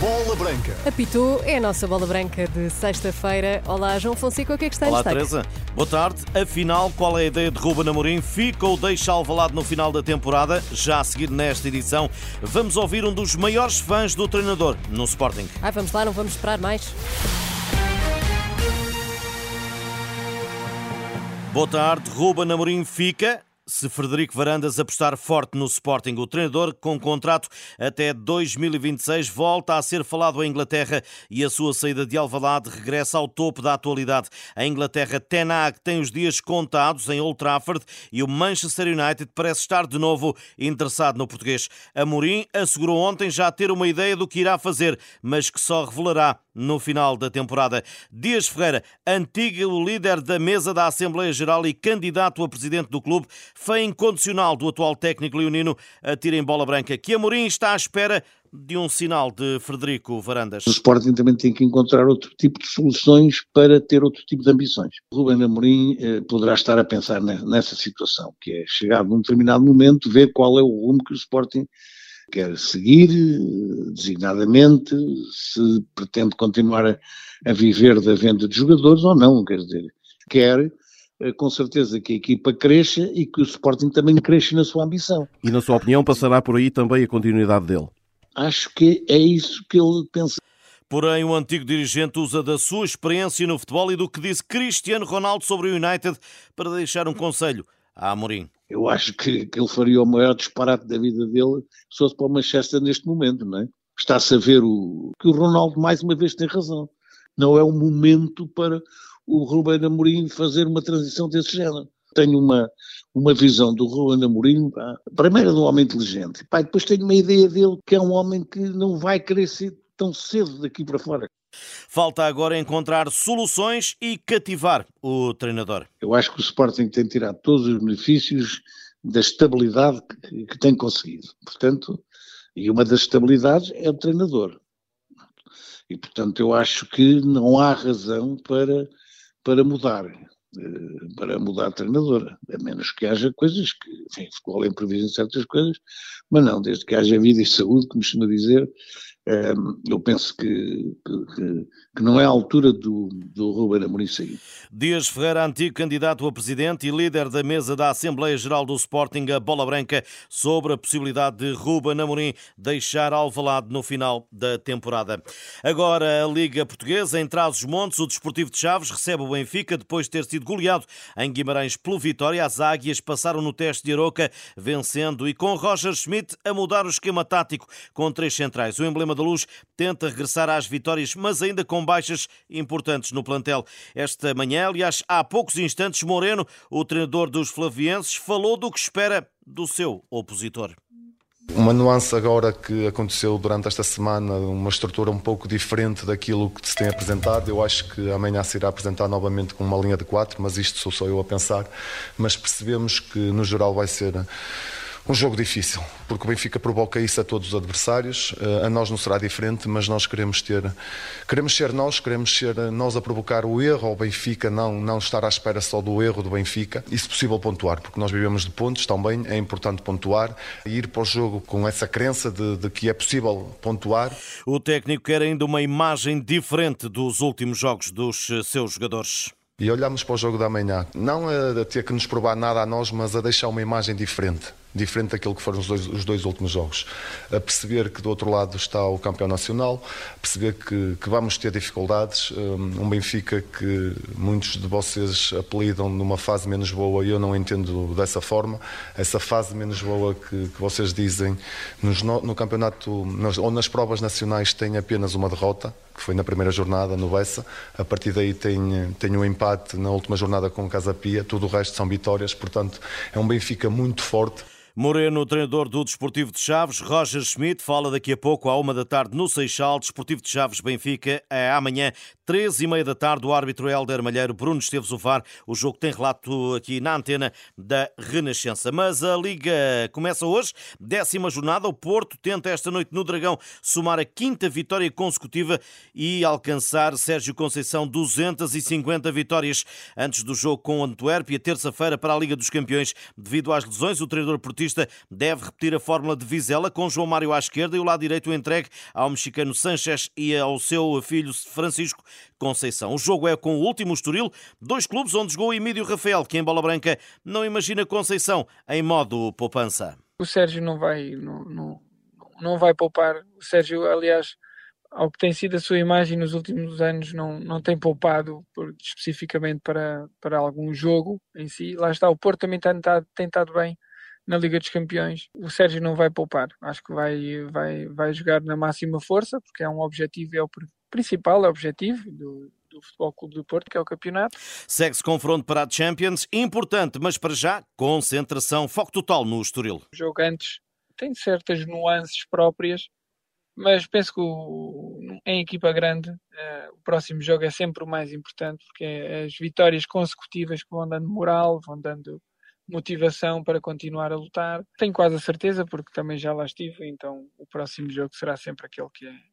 Bola Branca. Apitou é a nossa bola branca de sexta-feira. Olá, João Fonseca, o que é que está em Olá, destaque? Teresa. Boa tarde. Afinal, qual é a ideia de Ruben Amorim? Fica ou deixa Alvalade no final da temporada? Já a seguir nesta edição, vamos ouvir um dos maiores fãs do treinador no Sporting. Ai, vamos lá, não vamos esperar mais. Boa tarde. Ruben Amorim fica. Se Frederico Varandas apostar forte no Sporting, o treinador com contrato até 2026 volta a ser falado em Inglaterra e a sua saída de Alvalade regressa ao topo da atualidade. A Inglaterra Ten Hag tem os dias contados em Old Trafford e o Manchester United parece estar de novo interessado no português. Amorim assegurou ontem já ter uma ideia do que irá fazer, mas que só revelará no final da temporada. Dias Ferreira, antigo líder da mesa da Assembleia Geral e candidato a presidente do clube, foi incondicional do atual técnico leonino, atira em bola branca, que Amorim está à espera de um sinal de Frederico Varandas. O Sporting também tem que encontrar outro tipo de soluções para ter outro tipo de ambições. O Ruben Amorim eh, poderá estar a pensar nessa situação, que é chegar num determinado momento, ver qual é o rumo que o Sporting quer seguir, designadamente, se pretende continuar a, a viver da venda de jogadores ou não, quer dizer, quer eh, com certeza que a equipa cresça e que o Sporting também cresça na sua ambição. E na sua opinião passará por aí também a continuidade dele? Acho que é isso que ele pensa. Porém, o antigo dirigente usa da sua experiência no futebol e do que disse Cristiano Ronaldo sobre o United para deixar um conselho a Amorim. Eu acho que, que ele faria o maior disparate da vida dele se fosse para o Manchester neste momento, não é? Está-se a ver o, que o Ronaldo mais uma vez tem razão. Não é o momento para o Ruben Amorim fazer uma transição desse género. Tenho uma, uma visão do Ruben Amorim, pá, primeiro de um homem inteligente, pá, depois tenho uma ideia dele que é um homem que não vai querer tão cedo daqui para fora. Falta agora encontrar soluções e cativar o treinador. Eu acho que o Sporting tem tirado todos os benefícios da estabilidade que, que tem conseguido. Portanto, e uma das estabilidades é o treinador. E, portanto, eu acho que não há razão para, para mudar, eh, para mudar a treinadora, a menos que haja coisas que, enfim, futebol é imprevisível em certas coisas, mas não, desde que haja vida e saúde, como costuma dizer, eu penso que, que, que, não é a altura do, do Ruben Amorim sair. Dias Ferreira, antigo candidato a presidente e líder da mesa da Assembleia Geral do Sporting, a Bola Branca, sobre a possibilidade de Ruben Amorim deixar Alvalade no final da temporada. Agora, a Liga Portuguesa, em Trás-os-Montes, o Desportivo de Chaves recebe o Benfica depois de ter sido goleado em Guimarães pelo Vitória. As Águias passaram no teste de Aroca, vencendo e com Roger Schmidt a mudar o esquema tático com três centrais. O emblema da Luz tenta regressar às vitórias, mas ainda com baixas importantes no plantel. Esta manhã, aliás, há poucos instantes, Moreno, o treinador dos flavienses, falou do que espera do seu opositor. Uma nuance agora que aconteceu durante esta semana, uma estrutura um pouco diferente daquilo que se tem apresentado. Eu acho que amanhã se irá apresentar novamente com uma linha de quatro, mas isto sou só eu a pensar. Mas percebemos que no geral vai ser um jogo difícil, porque o Benfica provoca isso a todos os adversários. Eh, a nós não será diferente, mas nós queremos ter, queremos ser nós, queremos ser nós a provocar o erro ao Benfica, não, não estar à espera só do erro do Benfica. E se possível pontuar, porque nós vivemos de pontos também, é importante pontuar e ir para o jogo com essa crença de, de que é possível pontuar. O técnico quer ainda uma imagem diferente dos últimos jogos dos seus jogadores. E olhamos para o jogo da manhã, não a ter que nos provar nada a nós, mas a deixar uma imagem diferente diferente daquilo que foram os dois, os dois últimos jogos. A perceber que do outro lado está o campeão nacional, perceber que, que vamos ter dificuldades. Um, um Benfica que muitos de vocês apelidam numa fase menos boa e eu não entendo dessa forma. Essa fase menos boa que, que vocês dizem nos, no, campeonato ou nas provas nacionais tem apenas uma derrota, que foi na primeira jornada no Bessa. A partir daí tem, tem um empate na última jornada com o Casa Pia, tudo o resto são vitórias, portanto é um Benfica muito forte. Moreno, treinador do Desportivo de Chaves, Roger Schmidt, fala daqui a pouco à uma da tarde no Seixal. Desportivo de Chaves Benfica é amanhã três e meia da tarde. O árbitro Helder Malheiro, Bruno Esteves Ovar. O jogo tem relato aqui na antena da Renascença. Mas a Liga começa hoje, décima jornada. O Porto tenta esta noite no Dragão somar a quinta vitória consecutiva e alcançar Sérgio Conceição 250 vitórias antes do jogo com o Antuérpia, terça-feira para a Liga dos Campeões. Devido às lesões, o treinador portista deve repetir a fórmula de Vizela com João Mário à esquerda e o lado direito entregue ao mexicano Sanchez e ao seu filho Francisco Conceição. O jogo é com o último Estoril, dois clubes onde jogou Emílio Rafael, que em bola branca não imagina Conceição em modo poupança. O Sérgio não vai, não, não, não vai poupar. O Sérgio, aliás, ao que tem sido a sua imagem nos últimos anos, não, não tem poupado por, especificamente para, para algum jogo em si. Lá está, o Porto também tem estado, tem estado bem na Liga dos Campeões. O Sérgio não vai poupar, acho que vai, vai, vai jogar na máxima força, porque é um objetivo, é o principal objetivo do, do Futebol Clube do Porto, que é o campeonato. Segue-se confronto para a Champions, importante, mas para já, concentração, foco total no Estoril. O jogo antes tem certas nuances próprias, mas penso que o, em equipa grande uh, o próximo jogo é sempre o mais importante, porque é as vitórias consecutivas que vão dando moral, vão dando motivação para continuar a lutar. Tenho quase a certeza, porque também já lá estive, então o próximo jogo será sempre aquele que é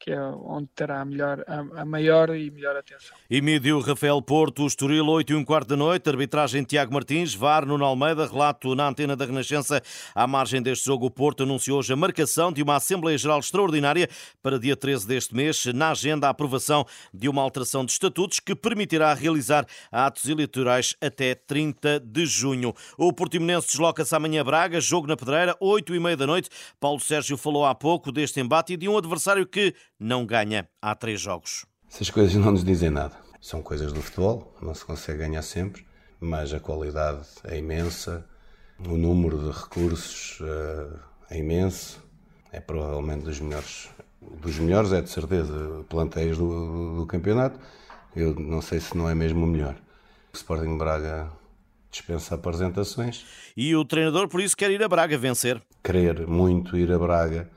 que é onde terá a, melhor, a, maior e melhor atenção. Emílio Rafael Porto, Estoril, 8 e um quarto da noite, arbitragem Tiago Martins, VAR Nuno Almeida, relato na antena da Renascença. À margem deste jogo, o Porto anunciou hoje a marcação de uma Assembleia Geral Extraordinária para dia 13 deste mês, na agenda a aprovação de uma alteração de estatutos que permitirá realizar atos eleitorais até 30 de junho. O Portimonense desloca-se amanhã a Braga, jogo na Pedreira, 8 e meia da noite. Paulo Sérgio falou há pouco deste embate e de um adversário que não ganha há três jogos. Essas coisas não nos dizem nada. São coisas do futebol, não se consegue ganhar sempre, mas a qualidade é imensa, o número de recursos uh, é imenso, é provavelmente dos melhores, dos melhores é de certeza, plantéis do, do, do campeonato. Eu não sei se não é mesmo o melhor. O Sporting Braga dispensa apresentações. E o treinador, por isso, quer ir a Braga vencer. Querer muito ir a Braga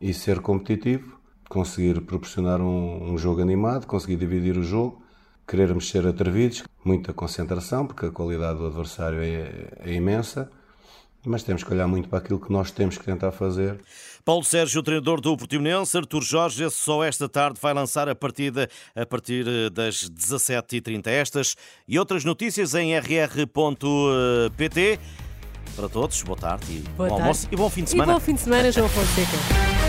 e ser competitivo conseguir proporcionar um, um jogo animado, conseguir dividir o jogo, querermos ser atrevidos, muita concentração, porque a qualidade do adversário é, é imensa mas temos que olhar muito para aquilo que nós temos que tentar fazer. Paulo Sérgio, treinador do Portimonense, Artur Jorge, só esta tarde vai lançar a partida a partir eh, das 17h30. Estas e outras notícias em rr.pt. Para todos, boa tarde e boa bom tarde. almoço e bom fim de semana. E bom fim de semana, João Fonseca.